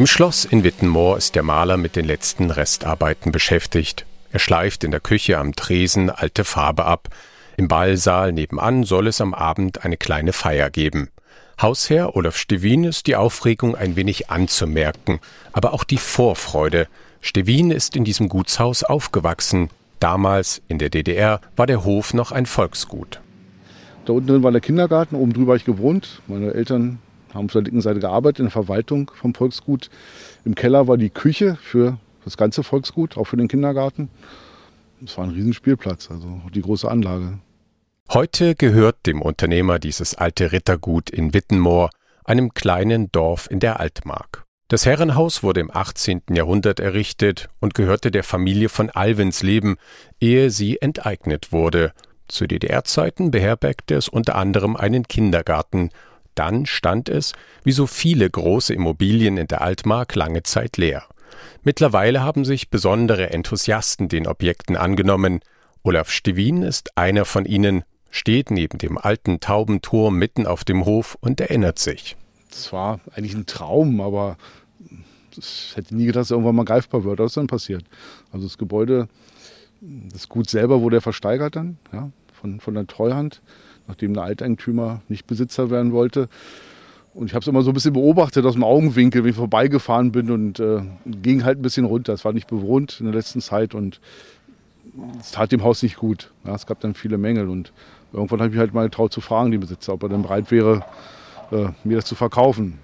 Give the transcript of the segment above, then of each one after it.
Im Schloss in Wittenmoor ist der Maler mit den letzten Restarbeiten beschäftigt. Er schleift in der Küche am Tresen alte Farbe ab. Im Ballsaal nebenan soll es am Abend eine kleine Feier geben. Hausherr Olaf Stevin ist die Aufregung ein wenig anzumerken, aber auch die Vorfreude. Stevin ist in diesem Gutshaus aufgewachsen. Damals, in der DDR, war der Hof noch ein Volksgut. Da unten drin war der Kindergarten, oben drüber habe ich gewohnt. Meine Eltern haben auf der linken Seite gearbeitet in der Verwaltung vom Volksgut. Im Keller war die Küche für das ganze Volksgut, auch für den Kindergarten. Es war ein Riesenspielplatz, also die große Anlage. Heute gehört dem Unternehmer dieses alte Rittergut in Wittenmoor, einem kleinen Dorf in der Altmark. Das Herrenhaus wurde im 18. Jahrhundert errichtet und gehörte der Familie von Alvensleben, ehe sie enteignet wurde. Zu DDR-Zeiten beherbergte es unter anderem einen Kindergarten. Dann stand es, wie so viele große Immobilien in der Altmark, lange Zeit leer. Mittlerweile haben sich besondere Enthusiasten den Objekten angenommen. Olaf Stevin ist einer von ihnen, steht neben dem alten Taubenturm mitten auf dem Hof und erinnert sich. Das war eigentlich ein Traum, aber ich hätte nie gedacht, dass irgendwann mal greifbar wird. Was ist dann passiert? Also das Gebäude, das Gut selber wurde ja versteigert dann, ja, von, von der Treuhand, nachdem der Alteigentümer nicht Besitzer werden wollte. Und ich habe es immer so ein bisschen beobachtet aus dem Augenwinkel, wenn ich vorbeigefahren bin und äh, ging halt ein bisschen runter. Es war nicht bewohnt in der letzten Zeit und es tat dem Haus nicht gut. Ja, es gab dann viele Mängel und irgendwann habe ich halt mal getraut zu fragen, den Besitzer, ob er dann bereit wäre, äh, mir das zu verkaufen.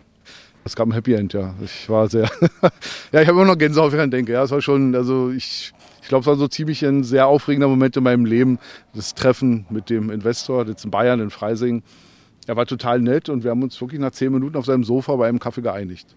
Es gab ein Happy End, ja. Ich war sehr, ja, ich habe immer noch Gänsehaut, wenn ich denke. Ja, es war schon, also ich, ich glaube, es war so ziemlich ein sehr aufregender Moment in meinem Leben, das Treffen mit dem Investor, jetzt in Bayern, in Freising. Er war total nett und wir haben uns wirklich nach zehn Minuten auf seinem Sofa bei einem Kaffee geeinigt.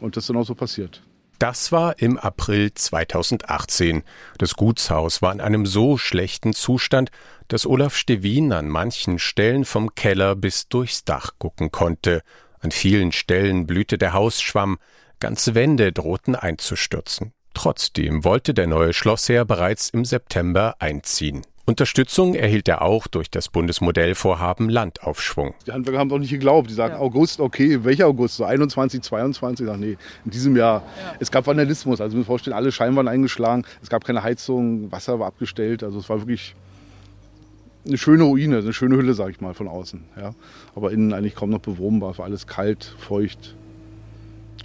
Und das ist dann auch so passiert. Das war im April 2018. Das Gutshaus war in einem so schlechten Zustand, dass Olaf Stevin an manchen Stellen vom Keller bis durchs Dach gucken konnte. An vielen Stellen blühte der Hausschwamm, ganze Wände drohten einzustürzen. Trotzdem wollte der neue Schlossherr bereits im September einziehen. Unterstützung erhielt er auch durch das Bundesmodellvorhaben Landaufschwung. Die Handwerker haben doch nicht geglaubt. Die sagen, ja. August, okay, welcher August? So 21, 22? Ach nee, in diesem Jahr. Ja. Es gab Vandalismus. Also, wir vorstellen, alle Scheiben waren eingeschlagen. Es gab keine Heizung, Wasser war abgestellt. Also, es war wirklich eine schöne Ruine, eine schöne Hülle, sag ich mal, von außen. Ja. Aber innen eigentlich kaum noch bewohnbar. War alles kalt, feucht.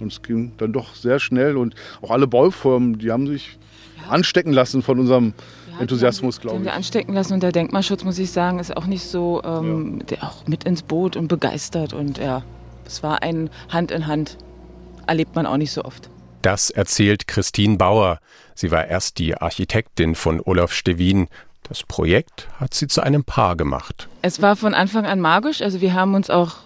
Und es ging dann doch sehr schnell. Und auch alle Bauformen, die haben sich ja. anstecken lassen von unserem Enthusiasmus, glaube ich. Den wir anstecken lassen und der Denkmalschutz, muss ich sagen, ist auch nicht so, ähm, ja. auch mit ins Boot und begeistert und ja, es war ein Hand in Hand. Erlebt man auch nicht so oft. Das erzählt Christine Bauer. Sie war erst die Architektin von Olaf Stevin. Das Projekt hat sie zu einem Paar gemacht. Es war von Anfang an magisch. Also wir haben uns auch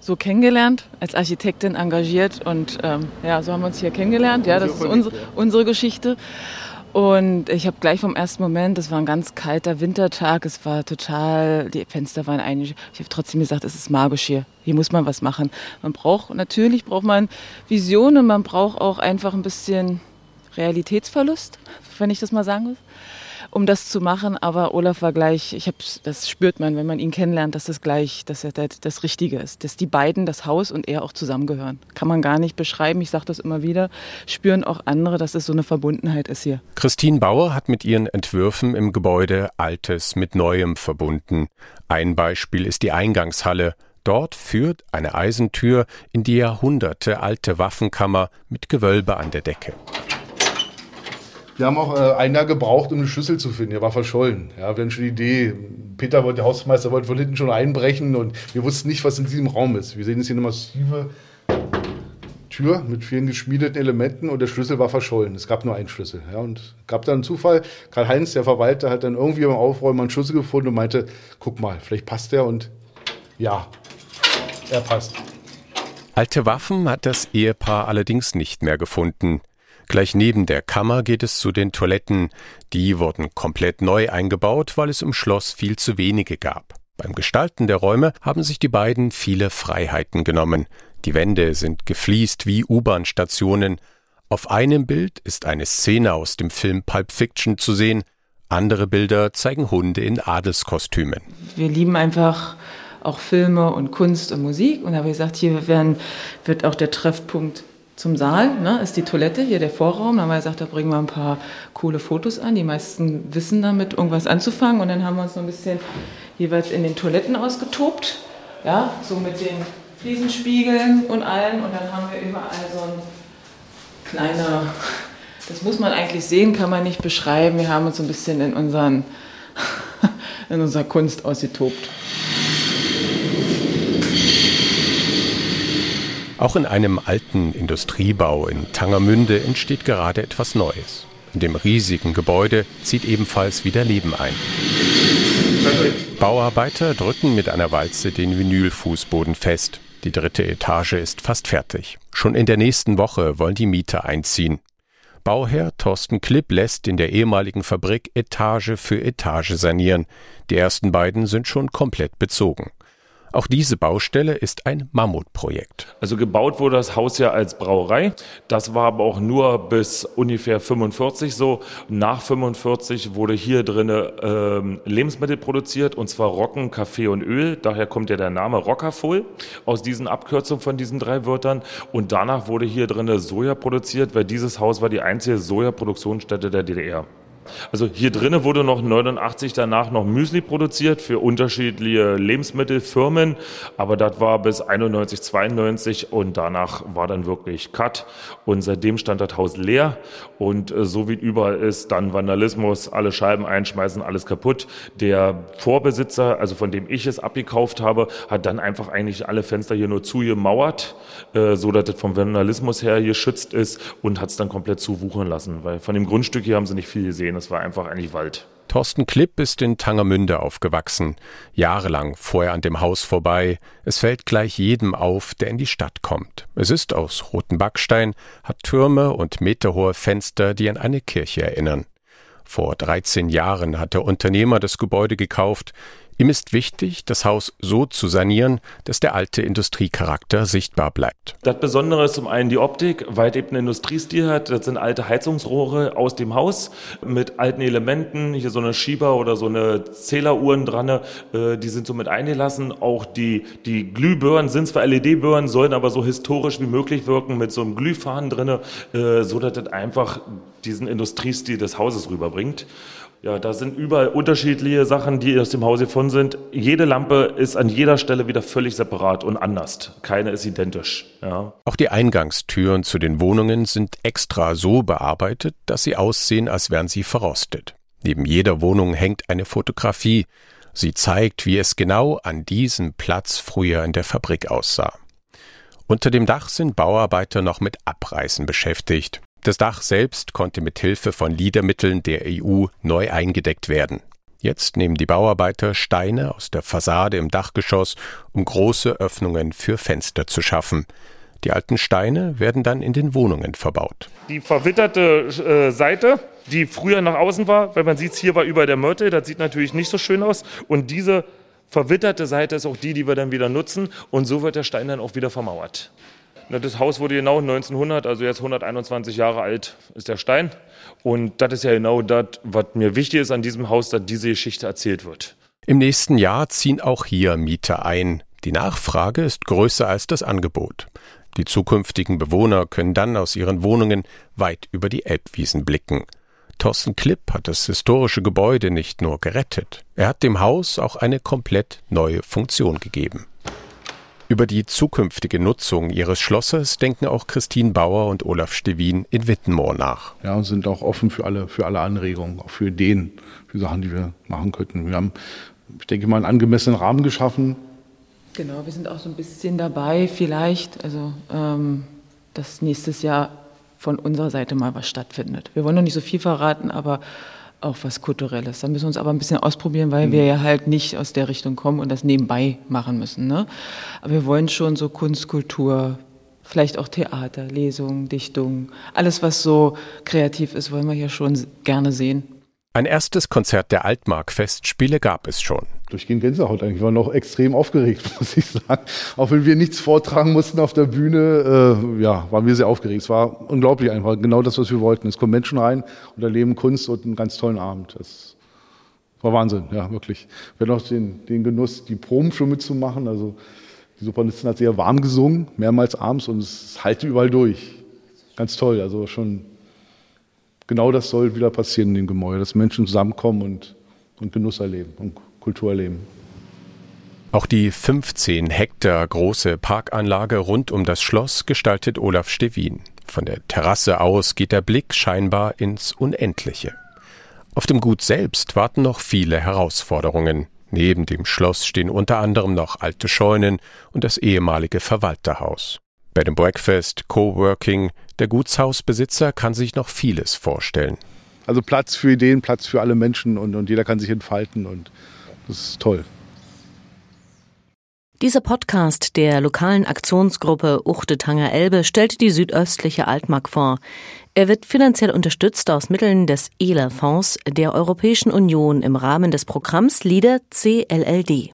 so kennengelernt, als Architektin engagiert und ähm, ja, so haben wir uns hier kennengelernt. Ja, das ist unsere, unsere Geschichte. Und ich habe gleich vom ersten Moment, das war ein ganz kalter Wintertag, es war total, die Fenster waren eigentlich, ich habe trotzdem gesagt, es ist magisch hier, hier muss man was machen. Man braucht, natürlich braucht man Visionen, man braucht auch einfach ein bisschen Realitätsverlust, wenn ich das mal sagen will um das zu machen. Aber Olaf war gleich, ich habe, das spürt man, wenn man ihn kennenlernt, dass das gleich, dass er das, das Richtige ist, dass die beiden, das Haus und er auch zusammengehören. Kann man gar nicht beschreiben. Ich sage das immer wieder. Spüren auch andere, dass es so eine Verbundenheit ist hier. Christine Bauer hat mit ihren Entwürfen im Gebäude Altes mit Neuem verbunden. Ein Beispiel ist die Eingangshalle. Dort führt eine Eisentür in die Jahrhunderte alte Waffenkammer mit Gewölbe an der Decke. Wir haben auch äh, ein Jahr gebraucht, um eine Schlüssel zu finden. Der war verschollen. Ja, wir hatten schon die Idee. Peter wollte, der Hausmeister wollte von hinten schon einbrechen und wir wussten nicht, was in diesem Raum ist. Wir sehen jetzt hier eine massive Tür mit vielen geschmiedeten Elementen und der Schlüssel war verschollen. Es gab nur einen Schlüssel. Ja, und gab dann einen Zufall. Karl-Heinz, der Verwalter, hat dann irgendwie beim Aufräumen einen Schlüssel gefunden und meinte, guck mal, vielleicht passt der und ja, er passt. Alte Waffen hat das Ehepaar allerdings nicht mehr gefunden. Gleich neben der Kammer geht es zu den Toiletten. Die wurden komplett neu eingebaut, weil es im Schloss viel zu wenige gab. Beim Gestalten der Räume haben sich die beiden viele Freiheiten genommen. Die Wände sind gefliest wie U-Bahn-Stationen. Auf einem Bild ist eine Szene aus dem Film Pulp Fiction zu sehen. Andere Bilder zeigen Hunde in Adelskostümen. Wir lieben einfach auch Filme und Kunst und Musik. Und da habe ich gesagt, hier werden, wird auch der Treffpunkt zum Saal, ne, ist die Toilette, hier der Vorraum. Da haben wir gesagt, da bringen wir ein paar coole Fotos an. Die meisten wissen damit irgendwas anzufangen. Und dann haben wir uns so ein bisschen jeweils in den Toiletten ausgetobt. Ja, so mit den Fliesenspiegeln und allem. Und dann haben wir überall so ein kleiner, das muss man eigentlich sehen, kann man nicht beschreiben. Wir haben uns so ein bisschen in, unseren, in unserer Kunst ausgetobt. Auch in einem alten Industriebau in Tangermünde entsteht gerade etwas Neues. In dem riesigen Gebäude zieht ebenfalls wieder Leben ein. Bauarbeiter drücken mit einer Walze den Vinylfußboden fest. Die dritte Etage ist fast fertig. Schon in der nächsten Woche wollen die Mieter einziehen. Bauherr Thorsten Klipp lässt in der ehemaligen Fabrik Etage für Etage sanieren. Die ersten beiden sind schon komplett bezogen. Auch diese Baustelle ist ein Mammutprojekt. Also gebaut wurde das Haus ja als Brauerei. Das war aber auch nur bis ungefähr 45 so. Nach 45 wurde hier drinnen ähm, Lebensmittel produziert und zwar Rocken, Kaffee und Öl. Daher kommt ja der Name Rockerfull aus diesen Abkürzungen von diesen drei Wörtern. Und danach wurde hier drinnen Soja produziert, weil dieses Haus war die einzige Sojaproduktionsstätte der DDR. Also hier drinnen wurde noch 89 danach noch Müsli produziert für unterschiedliche Lebensmittelfirmen, aber das war bis 91, 92 und danach war dann wirklich Cut und seitdem stand das Haus leer und äh, so wie überall ist, dann Vandalismus, alle Scheiben einschmeißen, alles kaputt. Der Vorbesitzer, also von dem ich es abgekauft habe, hat dann einfach eigentlich alle Fenster hier nur zugemauert, äh, so dass das vom Vandalismus her geschützt ist und hat es dann komplett zuwuchern lassen, weil von dem Grundstück hier haben sie nicht viel gesehen. Es war einfach eigentlich Wald. Thorsten Klipp ist in Tangermünde aufgewachsen. Jahrelang fuhr er an dem Haus vorbei. Es fällt gleich jedem auf, der in die Stadt kommt. Es ist aus rotem Backstein, hat Türme und meterhohe Fenster, die an eine Kirche erinnern. Vor 13 Jahren hat der Unternehmer das Gebäude gekauft. Ihm ist wichtig, das Haus so zu sanieren, dass der alte Industriecharakter sichtbar bleibt. Das Besondere ist zum einen die Optik, weil eben einen Industriestil hat. Das sind alte Heizungsrohre aus dem Haus mit alten Elementen. Hier so eine Schieber oder so eine Zähleruhren dran. Äh, die sind so mit eingelassen. Auch die, die Glühbirnen sind zwar LED-Birnen, sollen aber so historisch wie möglich wirken mit so einem Glühfaden drin, äh, so dass das einfach diesen Industriestil des Hauses rüberbringt. Ja, da sind überall unterschiedliche Sachen, die aus dem Haus gefunden sind. Jede Lampe ist an jeder Stelle wieder völlig separat und anders. Keine ist identisch. Ja. Auch die Eingangstüren zu den Wohnungen sind extra so bearbeitet, dass sie aussehen, als wären sie verrostet. Neben jeder Wohnung hängt eine Fotografie. Sie zeigt, wie es genau an diesem Platz früher in der Fabrik aussah. Unter dem Dach sind Bauarbeiter noch mit Abreißen beschäftigt. Das Dach selbst konnte mit Hilfe von Liedermitteln der EU neu eingedeckt werden. Jetzt nehmen die Bauarbeiter Steine aus der Fassade im Dachgeschoss, um große Öffnungen für Fenster zu schaffen. Die alten Steine werden dann in den Wohnungen verbaut. Die verwitterte äh, Seite, die früher nach außen war, weil man sieht, hier war über der Mörtel, das sieht natürlich nicht so schön aus. Und diese verwitterte Seite ist auch die, die wir dann wieder nutzen. Und so wird der Stein dann auch wieder vermauert. Das Haus wurde genau 1900, also jetzt 121 Jahre alt ist der Stein. Und das ist ja genau das, was mir wichtig ist an diesem Haus, dass diese Geschichte erzählt wird. Im nächsten Jahr ziehen auch hier Mieter ein. Die Nachfrage ist größer als das Angebot. Die zukünftigen Bewohner können dann aus ihren Wohnungen weit über die Elbwiesen blicken. Thorsten Klipp hat das historische Gebäude nicht nur gerettet, er hat dem Haus auch eine komplett neue Funktion gegeben. Über die zukünftige Nutzung ihres Schlosses denken auch Christine Bauer und Olaf Stevin in Wittenmoor nach. Ja, und sind auch offen für alle, für alle Anregungen, auch für Ideen, für Sachen, die wir machen könnten. Wir haben, ich denke mal, einen angemessenen Rahmen geschaffen. Genau, wir sind auch so ein bisschen dabei, vielleicht, also ähm, dass nächstes Jahr von unserer Seite mal was stattfindet. Wir wollen noch nicht so viel verraten, aber auch was Kulturelles. Da müssen wir uns aber ein bisschen ausprobieren, weil mhm. wir ja halt nicht aus der Richtung kommen und das nebenbei machen müssen. Ne? Aber wir wollen schon so Kunst, Kultur, vielleicht auch Theater, Lesungen, Dichtungen, alles, was so kreativ ist, wollen wir hier schon gerne sehen. Ein erstes Konzert der Altmark-Festspiele gab es schon. Durchgehend Gänsehaut eigentlich. Wir waren noch extrem aufgeregt, muss ich sagen. Auch wenn wir nichts vortragen mussten auf der Bühne, äh, ja, waren wir sehr aufgeregt. Es war unglaublich einfach. Genau das, was wir wollten. Es kommen Menschen rein und erleben Kunst und einen ganz tollen Abend. Das war Wahnsinn, ja, wirklich. Wir hatten auch den, den Genuss, die Proben schon mitzumachen. Also, die Sopranistin hat sehr warm gesungen, mehrmals abends und es halte überall durch. ganz toll. Also schon genau das soll wieder passieren in dem Gemäuer, dass Menschen zusammenkommen und, und Genuss erleben und Kultur erleben. Auch die 15 Hektar große Parkanlage rund um das Schloss gestaltet Olaf Stevin. Von der Terrasse aus geht der Blick scheinbar ins Unendliche. Auf dem Gut selbst warten noch viele Herausforderungen. Neben dem Schloss stehen unter anderem noch alte Scheunen und das ehemalige Verwalterhaus. Bed and Breakfast, Coworking, der Gutshausbesitzer kann sich noch vieles vorstellen. Also Platz für Ideen, Platz für alle Menschen und, und jeder kann sich entfalten und das ist toll. Dieser Podcast der lokalen Aktionsgruppe Uchte Tanger Elbe stellt die südöstliche Altmark vor. Er wird finanziell unterstützt aus Mitteln des ELA-Fonds der Europäischen Union im Rahmen des Programms LIDER CLLD.